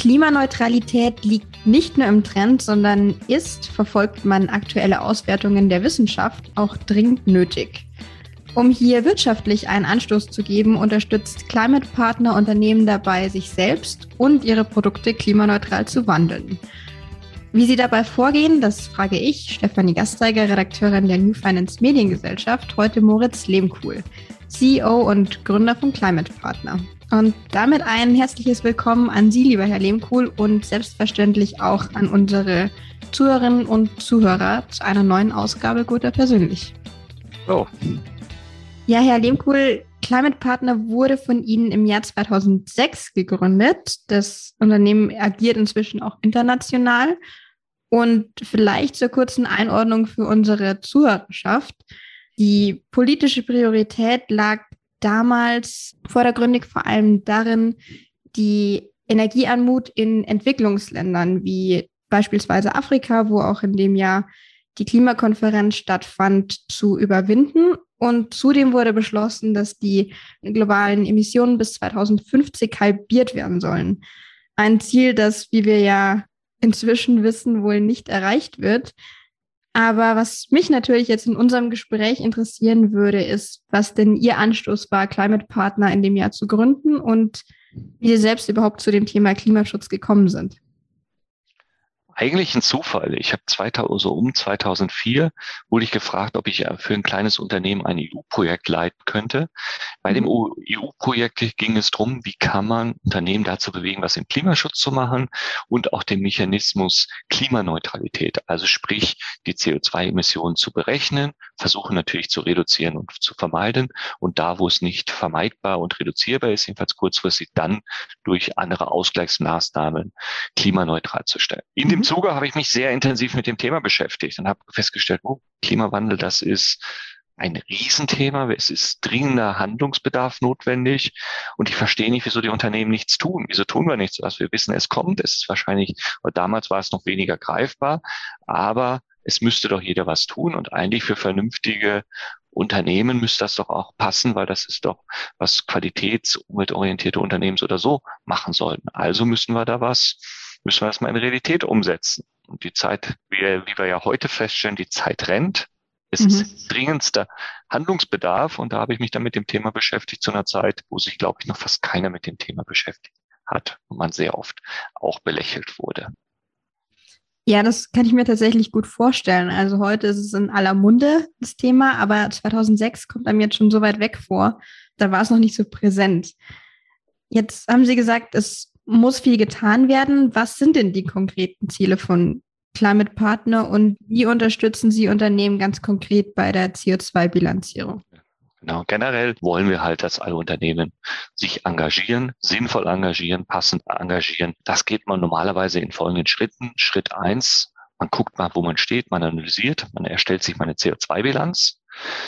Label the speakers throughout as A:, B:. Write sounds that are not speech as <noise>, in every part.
A: Klimaneutralität liegt nicht nur im Trend, sondern ist, verfolgt man aktuelle Auswertungen der Wissenschaft, auch dringend nötig. Um hier wirtschaftlich einen Anstoß zu geben, unterstützt Climate Partner Unternehmen dabei, sich selbst und ihre Produkte klimaneutral zu wandeln. Wie sie dabei vorgehen, das frage ich, Stefanie Gasteiger, Redakteurin der New Finance Mediengesellschaft, heute Moritz Lehmkuhl, CEO und Gründer von Climate Partner. Und damit ein herzliches Willkommen an Sie, lieber Herr Lehmkuhl, und selbstverständlich auch an unsere Zuhörerinnen und Zuhörer zu einer neuen Ausgabe Guter Persönlich. Oh. Ja, Herr Lehmkuhl, Climate Partner wurde von Ihnen im Jahr 2006 gegründet. Das Unternehmen agiert inzwischen auch international. Und vielleicht zur kurzen Einordnung für unsere Zuhörerschaft. Die politische Priorität lag damals vordergründig vor allem darin, die Energieanmut in Entwicklungsländern wie beispielsweise Afrika, wo auch in dem Jahr die Klimakonferenz stattfand, zu überwinden. Und zudem wurde beschlossen, dass die globalen Emissionen bis 2050 halbiert werden sollen. Ein Ziel, das, wie wir ja inzwischen wissen, wohl nicht erreicht wird. Aber was mich natürlich jetzt in unserem Gespräch interessieren würde, ist, was denn Ihr Anstoß war, Climate Partner in dem Jahr zu gründen und wie Sie selbst überhaupt zu dem Thema Klimaschutz gekommen sind
B: eigentlich ein Zufall. Ich habe 2000, so um 2004 wurde ich gefragt, ob ich äh, für ein kleines Unternehmen ein EU-Projekt leiten könnte. Bei dem mhm. EU-Projekt ging es darum, wie kann man Unternehmen dazu bewegen, was im Klimaschutz zu machen und auch den Mechanismus Klimaneutralität, also sprich die CO2-Emissionen zu berechnen, versuchen natürlich zu reduzieren und zu vermeiden und da, wo es nicht vermeidbar und reduzierbar ist, jedenfalls kurzfristig dann durch andere Ausgleichsmaßnahmen klimaneutral zu stellen. In dem Zuge habe ich mich sehr intensiv mit dem Thema beschäftigt und habe festgestellt, oh, Klimawandel, das ist ein Riesenthema. Es ist dringender Handlungsbedarf notwendig. Und ich verstehe nicht, wieso die Unternehmen nichts tun. Wieso tun wir nichts? Was wir wissen, es kommt. Es ist wahrscheinlich, oder damals war es noch weniger greifbar, aber es müsste doch jeder was tun. Und eigentlich für vernünftige Unternehmen müsste das doch auch passen, weil das ist doch, was qualitäts- umweltorientierte Unternehmen so oder so machen sollten. Also müssen wir da was müssen wir das mal in Realität umsetzen. Und die Zeit, wie, wie wir ja heute feststellen, die Zeit rennt. Es mhm. ist dringendster Handlungsbedarf und da habe ich mich dann mit dem Thema beschäftigt zu einer Zeit, wo sich, glaube ich, noch fast keiner mit dem Thema beschäftigt hat und man sehr oft auch belächelt wurde.
A: Ja, das kann ich mir tatsächlich gut vorstellen. Also heute ist es in aller Munde, das Thema, aber 2006 kommt einem jetzt schon so weit weg vor. Da war es noch nicht so präsent. Jetzt haben Sie gesagt, es muss viel getan werden. Was sind denn die konkreten Ziele von Climate Partner und wie unterstützen Sie Unternehmen ganz konkret bei der CO2-Bilanzierung?
B: Genau, generell wollen wir halt, dass alle Unternehmen sich engagieren, sinnvoll engagieren, passend engagieren. Das geht man normalerweise in folgenden Schritten. Schritt eins, man guckt mal, wo man steht, man analysiert, man erstellt sich mal eine CO2-Bilanz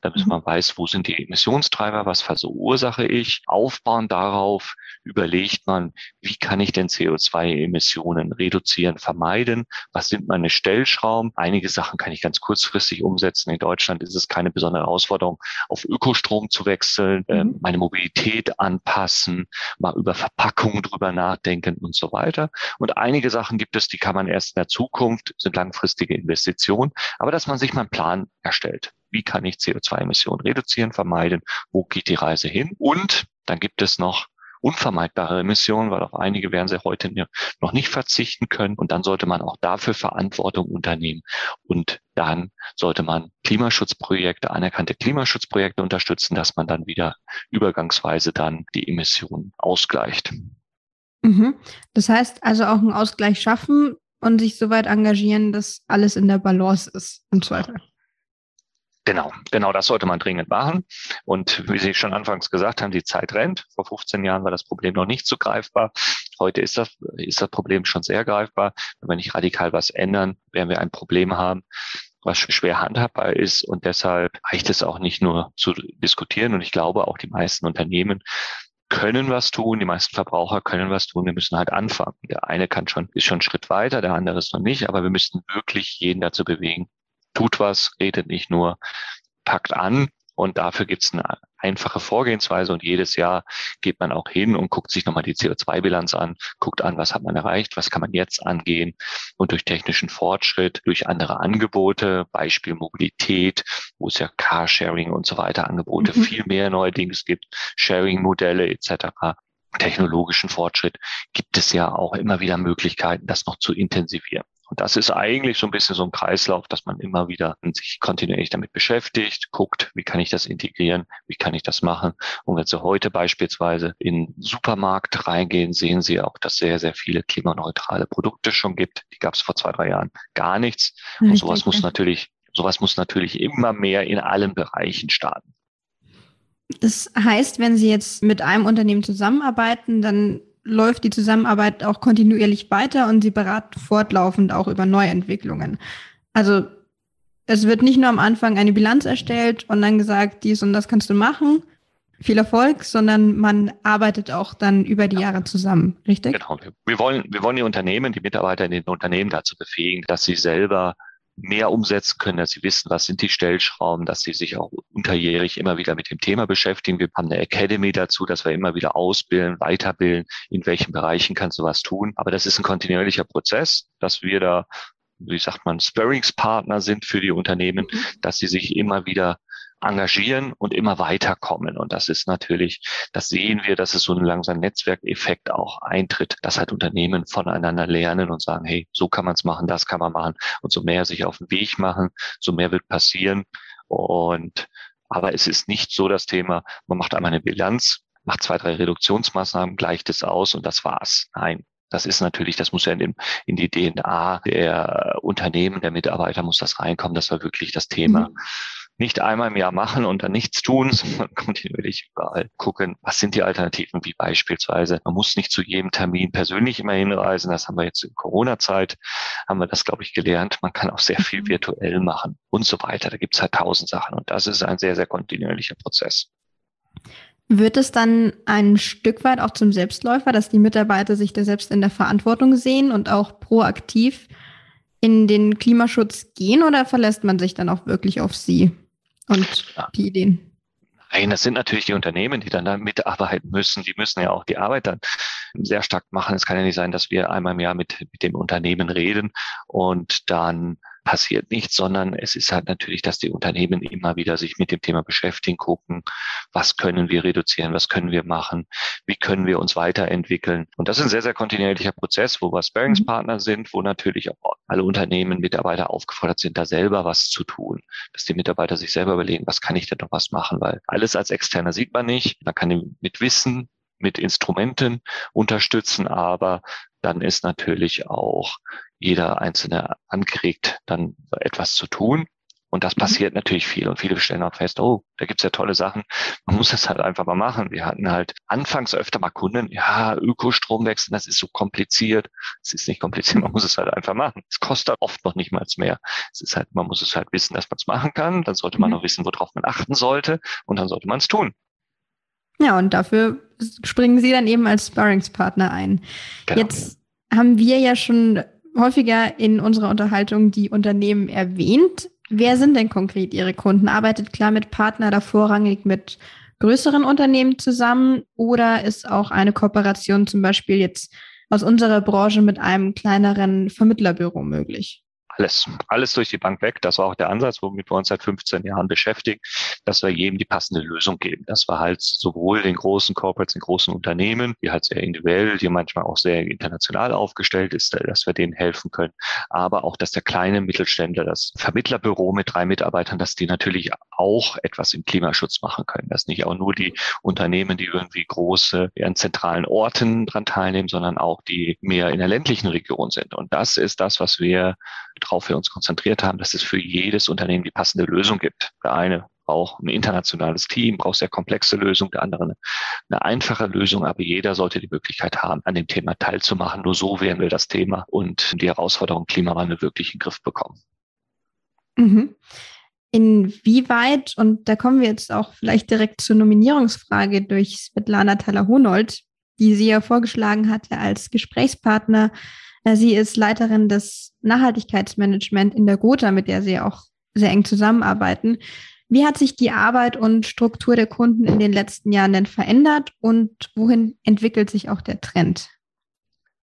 B: damit mhm. man weiß, wo sind die Emissionstreiber, was verursache ich. Aufbauen darauf überlegt man, wie kann ich denn CO2-Emissionen reduzieren, vermeiden? Was sind meine Stellschrauben? Einige Sachen kann ich ganz kurzfristig umsetzen. In Deutschland ist es keine besondere Herausforderung, auf Ökostrom zu wechseln, äh, mhm. meine Mobilität anpassen, mal über Verpackungen drüber nachdenken und so weiter. Und einige Sachen gibt es, die kann man erst in der Zukunft, sind langfristige Investitionen, aber dass man sich mal einen Plan erstellt wie kann ich CO2-Emissionen reduzieren, vermeiden, wo geht die Reise hin. Und dann gibt es noch unvermeidbare Emissionen, weil auf einige werden sie heute noch nicht verzichten können. Und dann sollte man auch dafür Verantwortung unternehmen. Und dann sollte man Klimaschutzprojekte, anerkannte Klimaschutzprojekte unterstützen, dass man dann wieder übergangsweise dann die Emissionen ausgleicht.
A: Mhm. Das heißt also auch einen Ausgleich schaffen und sich so weit engagieren, dass alles in der Balance ist im Zweifel.
B: Genau, genau das sollte man dringend machen. Und wie Sie schon anfangs gesagt haben, die Zeit rennt. Vor 15 Jahren war das Problem noch nicht so greifbar. Heute ist das, ist das Problem schon sehr greifbar. Wenn wir nicht radikal was ändern, werden wir ein Problem haben, was schwer handhabbar ist. Und deshalb reicht es auch nicht nur zu diskutieren. Und ich glaube, auch die meisten Unternehmen können was tun, die meisten Verbraucher können was tun, wir müssen halt anfangen. Der eine kann schon, ist schon einen Schritt weiter, der andere ist noch nicht, aber wir müssten wirklich jeden dazu bewegen, tut was, redet nicht nur, packt an Und dafür gibt es eine einfache Vorgehensweise und jedes Jahr geht man auch hin und guckt sich nochmal die CO2-Bilanz an, guckt an, was hat man erreicht, was kann man jetzt angehen und durch technischen Fortschritt, durch andere Angebote, Beispiel Mobilität, wo es ja Carsharing und so weiter Angebote mhm. viel mehr neuerdings gibt, Sharing-Modelle etc technologischen Fortschritt gibt es ja auch immer wieder Möglichkeiten, das noch zu intensivieren. Und das ist eigentlich so ein bisschen so ein Kreislauf, dass man immer wieder sich kontinuierlich damit beschäftigt, guckt, wie kann ich das integrieren, wie kann ich das machen. Und wenn Sie heute beispielsweise in Supermarkt reingehen, sehen Sie auch, dass sehr, sehr viele klimaneutrale Produkte schon gibt. Die gab es vor zwei, drei Jahren gar nichts. Richtig, Und sowas muss natürlich, sowas muss natürlich immer mehr in allen Bereichen starten.
A: Das heißt, wenn Sie jetzt mit einem Unternehmen zusammenarbeiten, dann läuft die Zusammenarbeit auch kontinuierlich weiter und Sie beraten fortlaufend auch über Neuentwicklungen. Also es wird nicht nur am Anfang eine Bilanz erstellt und dann gesagt, dies und das kannst du machen, viel Erfolg, sondern man arbeitet auch dann über die Jahre zusammen, richtig?
B: Genau. Wir wollen, wir wollen die Unternehmen, die Mitarbeiter in den Unternehmen dazu befähigen, dass sie selber mehr umsetzen können, dass sie wissen, was sind die Stellschrauben, dass sie sich auch unterjährig immer wieder mit dem Thema beschäftigen. Wir haben eine Academy dazu, dass wir immer wieder ausbilden, weiterbilden, in welchen Bereichen kannst du was tun. Aber das ist ein kontinuierlicher Prozess, dass wir da wie sagt man, Sparringspartner sind für die Unternehmen, mhm. dass sie sich immer wieder engagieren und immer weiterkommen. Und das ist natürlich, das sehen wir, dass es so ein langsam Netzwerkeffekt auch eintritt, dass halt Unternehmen voneinander lernen und sagen, hey, so kann man es machen, das kann man machen. Und so mehr sich auf den Weg machen, so mehr wird passieren. Und aber es ist nicht so das Thema, man macht einmal eine Bilanz, macht zwei, drei Reduktionsmaßnahmen, gleicht es aus und das war's. Nein, das ist natürlich, das muss ja in, dem, in die DNA der Unternehmen, der Mitarbeiter muss das reinkommen. Das war wirklich das Thema. Mhm nicht einmal im Jahr machen und dann nichts tun, <laughs> sondern kontinuierlich überall gucken, was sind die Alternativen, wie beispielsweise, man muss nicht zu jedem Termin persönlich immer hinreisen, das haben wir jetzt in Corona-Zeit, haben wir das, glaube ich, gelernt, man kann auch sehr viel mhm. virtuell machen und so weiter. Da gibt es halt tausend Sachen und das ist ein sehr, sehr kontinuierlicher Prozess.
A: Wird es dann ein Stück weit auch zum Selbstläufer, dass die Mitarbeiter sich da selbst in der Verantwortung sehen und auch proaktiv in den Klimaschutz gehen oder verlässt man sich dann auch wirklich auf sie? Und ja. die Ideen?
B: Nein, das sind natürlich die Unternehmen, die dann da mitarbeiten müssen. Die müssen ja auch die Arbeit dann sehr stark machen. Es kann ja nicht sein, dass wir einmal im Jahr mit, mit dem Unternehmen reden und dann passiert nichts, sondern es ist halt natürlich, dass die Unternehmen immer wieder sich mit dem Thema beschäftigen, gucken, was können wir reduzieren, was können wir machen, wie können wir uns weiterentwickeln. Und das ist ein sehr, sehr kontinuierlicher Prozess, wo wir Sparingspartner mhm. sind, wo natürlich auch alle Unternehmen, Mitarbeiter aufgefordert sind, da selber was zu tun, dass die Mitarbeiter sich selber überlegen, was kann ich denn noch was machen, weil alles als Externer sieht man nicht. Man kann mit Wissen mit Instrumenten unterstützen, aber dann ist natürlich auch jeder Einzelne angeregt, dann etwas zu tun. Und das mhm. passiert natürlich viel. Und viele stellen auch fest, oh, da gibt's ja tolle Sachen. Man muss es halt einfach mal machen. Wir hatten halt anfangs öfter mal Kunden, ja, Ökostrom wechseln, das ist so kompliziert. Es ist nicht kompliziert, man muss es halt einfach machen. Es kostet oft noch nicht mal mehr. Es ist halt, man muss es halt wissen, dass man es machen kann. Dann sollte man mhm. noch wissen, worauf man achten sollte. Und dann sollte man es tun.
A: Ja, und dafür springen Sie dann eben als Sparringspartner ein. Genau. Jetzt haben wir ja schon häufiger in unserer Unterhaltung die Unternehmen erwähnt. Wer sind denn konkret Ihre Kunden? Arbeitet klar mit Partner da vorrangig mit größeren Unternehmen zusammen oder ist auch eine Kooperation zum Beispiel jetzt aus unserer Branche mit einem kleineren Vermittlerbüro möglich?
B: Alles, alles durch die Bank weg. Das war auch der Ansatz, womit wir uns seit 15 Jahren beschäftigen, dass wir jedem die passende Lösung geben. Das war halt sowohl den großen Corporates, den großen Unternehmen, die halt sehr individuell, die manchmal auch sehr international aufgestellt ist, dass wir denen helfen können, aber auch, dass der kleine Mittelständler, das Vermittlerbüro mit drei Mitarbeitern, dass die natürlich auch etwas im Klimaschutz machen können. Dass nicht auch nur die Unternehmen, die irgendwie große, an zentralen Orten dran teilnehmen, sondern auch die mehr in der ländlichen Region sind. Und das ist das, was wir worauf wir uns konzentriert haben, dass es für jedes Unternehmen die passende Lösung gibt. Der eine braucht ein internationales Team, braucht sehr komplexe Lösungen, der andere eine, einfache Lösung, aber jeder sollte die Möglichkeit haben, an dem Thema teilzumachen. Nur so werden wir das Thema und die Herausforderung Klimawandel wirklich in den Griff bekommen.
A: Mhm. Inwieweit, und da kommen wir jetzt auch vielleicht direkt zur Nominierungsfrage durch Svetlana Thaler-Honold, die sie ja vorgeschlagen hatte als Gesprächspartner sie ist Leiterin des Nachhaltigkeitsmanagement in der Gotha, mit der sie auch sehr eng zusammenarbeiten. Wie hat sich die Arbeit und Struktur der Kunden in den letzten Jahren denn verändert und wohin entwickelt sich auch der Trend?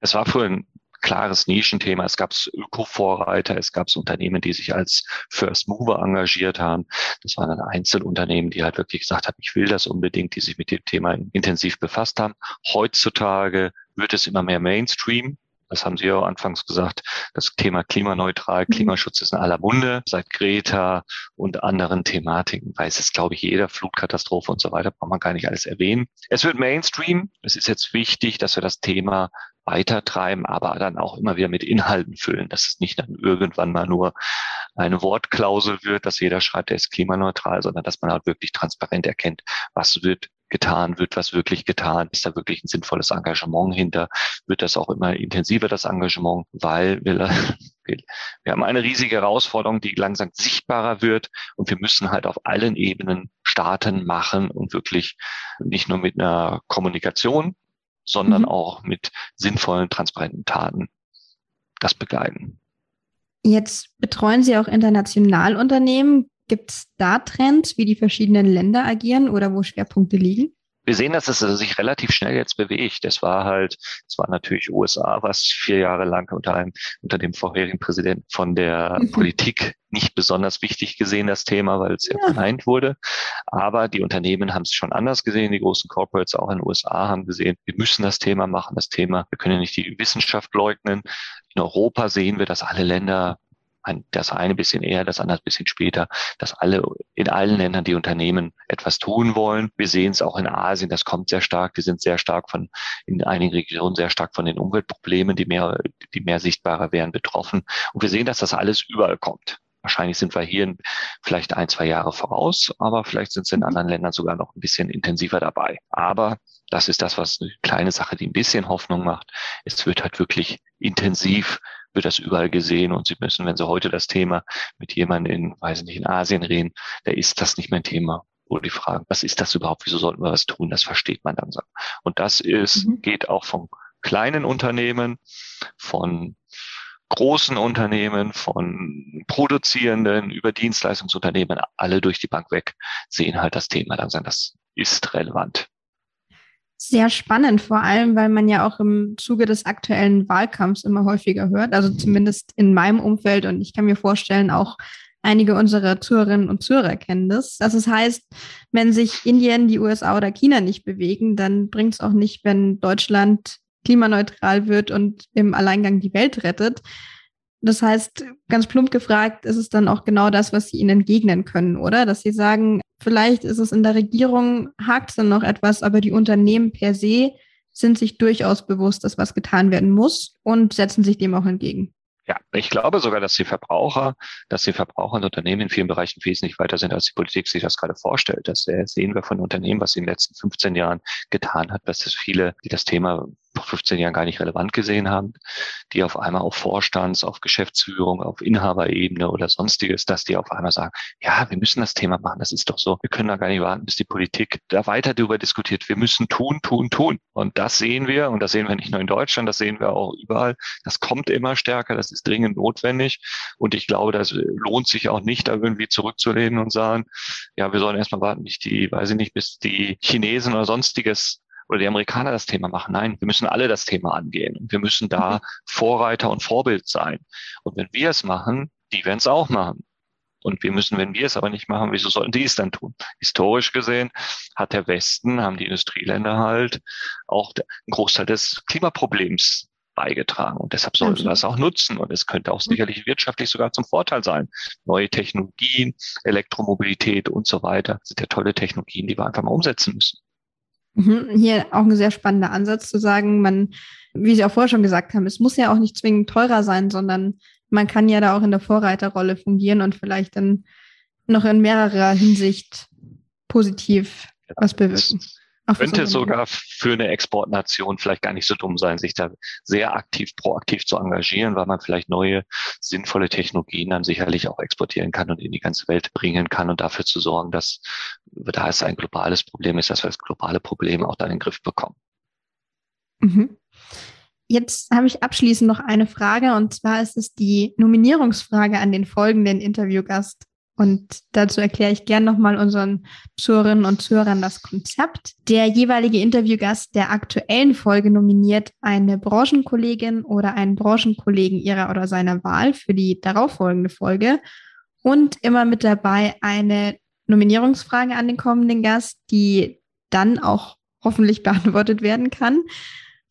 B: Es war früher ein klares Nischenthema. Es gab Öko-Vorreiter, es gab Unternehmen, die sich als First Mover engagiert haben. Das waren dann Einzelunternehmen, die halt wirklich gesagt haben, ich will das unbedingt, die sich mit dem Thema intensiv befasst haben. Heutzutage wird es immer mehr Mainstream. Das haben Sie ja anfangs gesagt. Das Thema klimaneutral, mhm. Klimaschutz ist in aller Munde. Seit Greta und anderen Thematiken weiß es, glaube ich, jeder. Flutkatastrophe und so weiter braucht man gar nicht alles erwähnen. Es wird Mainstream. Es ist jetzt wichtig, dass wir das Thema weitertreiben, aber dann auch immer wieder mit Inhalten füllen, dass es nicht dann irgendwann mal nur eine Wortklausel wird, dass jeder schreibt, er ist klimaneutral, sondern dass man halt wirklich transparent erkennt, was wird getan, wird was wirklich getan, ist da wirklich ein sinnvolles Engagement hinter, wird das auch immer intensiver, das Engagement, weil <laughs> wir, wir haben eine riesige Herausforderung, die langsam sichtbarer wird und wir müssen halt auf allen Ebenen starten, machen und wirklich nicht nur mit einer Kommunikation, sondern mhm. auch mit sinnvollen, transparenten Taten das begleiten.
A: Jetzt betreuen Sie auch international Unternehmen. Gibt es da Trends, wie die verschiedenen Länder agieren oder wo Schwerpunkte liegen?
B: wir sehen, dass es sich relativ schnell jetzt bewegt. Das war halt, es war natürlich USA, was vier Jahre lang unter einem, unter dem vorherigen Präsidenten von der mhm. Politik nicht besonders wichtig gesehen, das Thema, weil es ja verneint wurde. Aber die Unternehmen haben es schon anders gesehen. Die großen Corporates auch in den USA haben gesehen, wir müssen das Thema machen, das Thema, wir können ja nicht die Wissenschaft leugnen. In Europa sehen wir, dass alle Länder das eine bisschen eher, das andere ein bisschen später, dass alle in allen Ländern die Unternehmen etwas tun wollen. Wir sehen es auch in Asien, das kommt sehr stark. Die sind sehr stark von, in einigen Regionen sehr stark von den Umweltproblemen, die mehr, die mehr sichtbarer wären, betroffen. Und wir sehen, dass das alles überall kommt. Wahrscheinlich sind wir hier vielleicht ein, zwei Jahre voraus, aber vielleicht sind es in anderen Ländern sogar noch ein bisschen intensiver dabei. Aber das ist das, was eine kleine Sache, die ein bisschen Hoffnung macht. Es wird halt wirklich intensiv wird das überall gesehen und Sie müssen, wenn Sie heute das Thema mit jemandem in, weiß nicht, in Asien reden, da ist das nicht mehr ein Thema wo die fragen, was ist das überhaupt, wieso sollten wir was tun, das versteht man dann so. Und das ist, mhm. geht auch von kleinen Unternehmen, von großen Unternehmen, von produzierenden über Dienstleistungsunternehmen, alle durch die Bank weg, sehen halt das Thema sagen, das ist relevant
A: sehr spannend, vor allem, weil man ja auch im Zuge des aktuellen Wahlkampfs immer häufiger hört, also zumindest in meinem Umfeld und ich kann mir vorstellen, auch einige unserer Zuhörerinnen und Zuhörer kennen das. Das heißt, wenn sich Indien, die USA oder China nicht bewegen, dann bringt es auch nicht, wenn Deutschland klimaneutral wird und im Alleingang die Welt rettet. Das heißt, ganz plump gefragt, ist es dann auch genau das, was Sie ihnen entgegnen können, oder? Dass Sie sagen, vielleicht ist es in der Regierung, hakt es dann noch etwas, aber die Unternehmen per se sind sich durchaus bewusst, dass was getan werden muss und setzen sich dem auch entgegen.
B: Ja, ich glaube sogar, dass die Verbraucher, dass die Verbraucher und Unternehmen in vielen Bereichen wesentlich weiter sind, als die Politik sich das gerade vorstellt. Das sehen wir von Unternehmen, was sie in den letzten 15 Jahren getan hat, dass es viele, die das Thema vor 15 Jahren gar nicht relevant gesehen haben, die auf einmal auf Vorstands-, auf Geschäftsführung, auf Inhaberebene oder sonstiges, dass die auf einmal sagen, ja, wir müssen das Thema machen, das ist doch so. Wir können da gar nicht warten, bis die Politik da weiter darüber diskutiert. Wir müssen tun, tun, tun. Und das sehen wir, und das sehen wir nicht nur in Deutschland, das sehen wir auch überall. Das kommt immer stärker, das ist dringend notwendig. Und ich glaube, das lohnt sich auch nicht, da irgendwie zurückzulehnen und sagen, ja, wir sollen erstmal warten, bis die, weiß ich nicht, bis die Chinesen oder sonstiges oder die Amerikaner das Thema machen. Nein, wir müssen alle das Thema angehen und wir müssen da mhm. Vorreiter und Vorbild sein. Und wenn wir es machen, die werden es auch machen. Und wir müssen, wenn wir es aber nicht machen, wieso sollten die es dann tun? Historisch gesehen hat der Westen, haben die Industrieländer halt auch einen Großteil des Klimaproblems beigetragen. Und deshalb sollten wir es auch nutzen. Und es könnte auch mhm. sicherlich wirtschaftlich sogar zum Vorteil sein. Neue Technologien, Elektromobilität und so weiter sind ja tolle Technologien, die wir einfach mal umsetzen müssen.
A: Mhm, hier auch ein sehr spannender Ansatz zu sagen, man, wie Sie auch vorher schon gesagt haben, es muss ja auch nicht zwingend teurer sein, sondern man kann ja da auch in der Vorreiterrolle fungieren und vielleicht dann noch in mehrerer Hinsicht positiv was bewirken.
B: Könnte sogar für eine Exportnation vielleicht gar nicht so dumm sein, sich da sehr aktiv, proaktiv zu engagieren, weil man vielleicht neue, sinnvolle Technologien dann sicherlich auch exportieren kann und in die ganze Welt bringen kann und dafür zu sorgen, dass da es ein globales Problem ist, dass wir das globale Problem auch dann in den Griff bekommen.
A: Mhm. Jetzt habe ich abschließend noch eine Frage und zwar ist es die Nominierungsfrage an den folgenden Interviewgast. Und dazu erkläre ich gern nochmal unseren Zuhörerinnen und Zuhörern das Konzept. Der jeweilige Interviewgast der aktuellen Folge nominiert eine Branchenkollegin oder einen Branchenkollegen ihrer oder seiner Wahl für die darauffolgende Folge und immer mit dabei eine Nominierungsfrage an den kommenden Gast, die dann auch hoffentlich <laughs> beantwortet werden kann.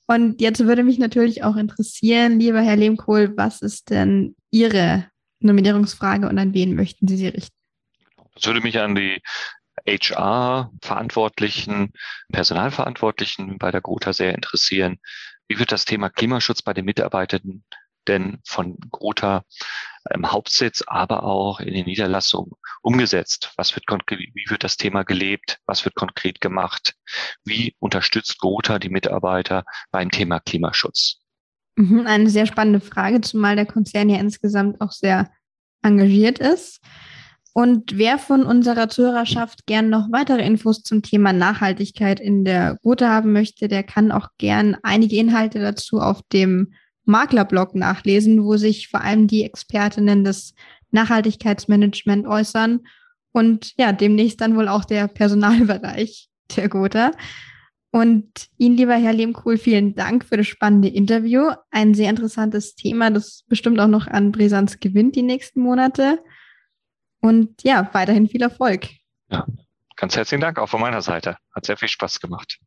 A: Und jetzt würde mich natürlich auch interessieren, lieber Herr Lehmkohl, was ist denn Ihre Nominierungsfrage und an wen möchten Sie sie richten?
B: Das würde mich an die HR-Verantwortlichen, Personalverantwortlichen bei der Gotha sehr interessieren. Wie wird das Thema Klimaschutz bei den Mitarbeitenden denn von Gotha im Hauptsitz, aber auch in den Niederlassungen umgesetzt? Was wird wie wird das Thema gelebt? Was wird konkret gemacht? Wie unterstützt Gotha die Mitarbeiter beim Thema Klimaschutz?
A: Mhm, eine sehr spannende Frage, zumal der Konzern ja insgesamt auch sehr engagiert ist. Und wer von unserer Zuhörerschaft gern noch weitere Infos zum Thema Nachhaltigkeit in der Gute haben möchte, der kann auch gern einige Inhalte dazu auf dem Maklerblog nachlesen, wo sich vor allem die Expertinnen des Nachhaltigkeitsmanagement äußern und ja, demnächst dann wohl auch der Personalbereich der Gotha. Und Ihnen, lieber Herr Lehmkuhl, vielen Dank für das spannende Interview. Ein sehr interessantes Thema, das bestimmt auch noch an Brisanz gewinnt die nächsten Monate. Und ja, weiterhin viel Erfolg.
B: Ja, ganz herzlichen Dank auch von meiner Seite. Hat sehr viel Spaß gemacht.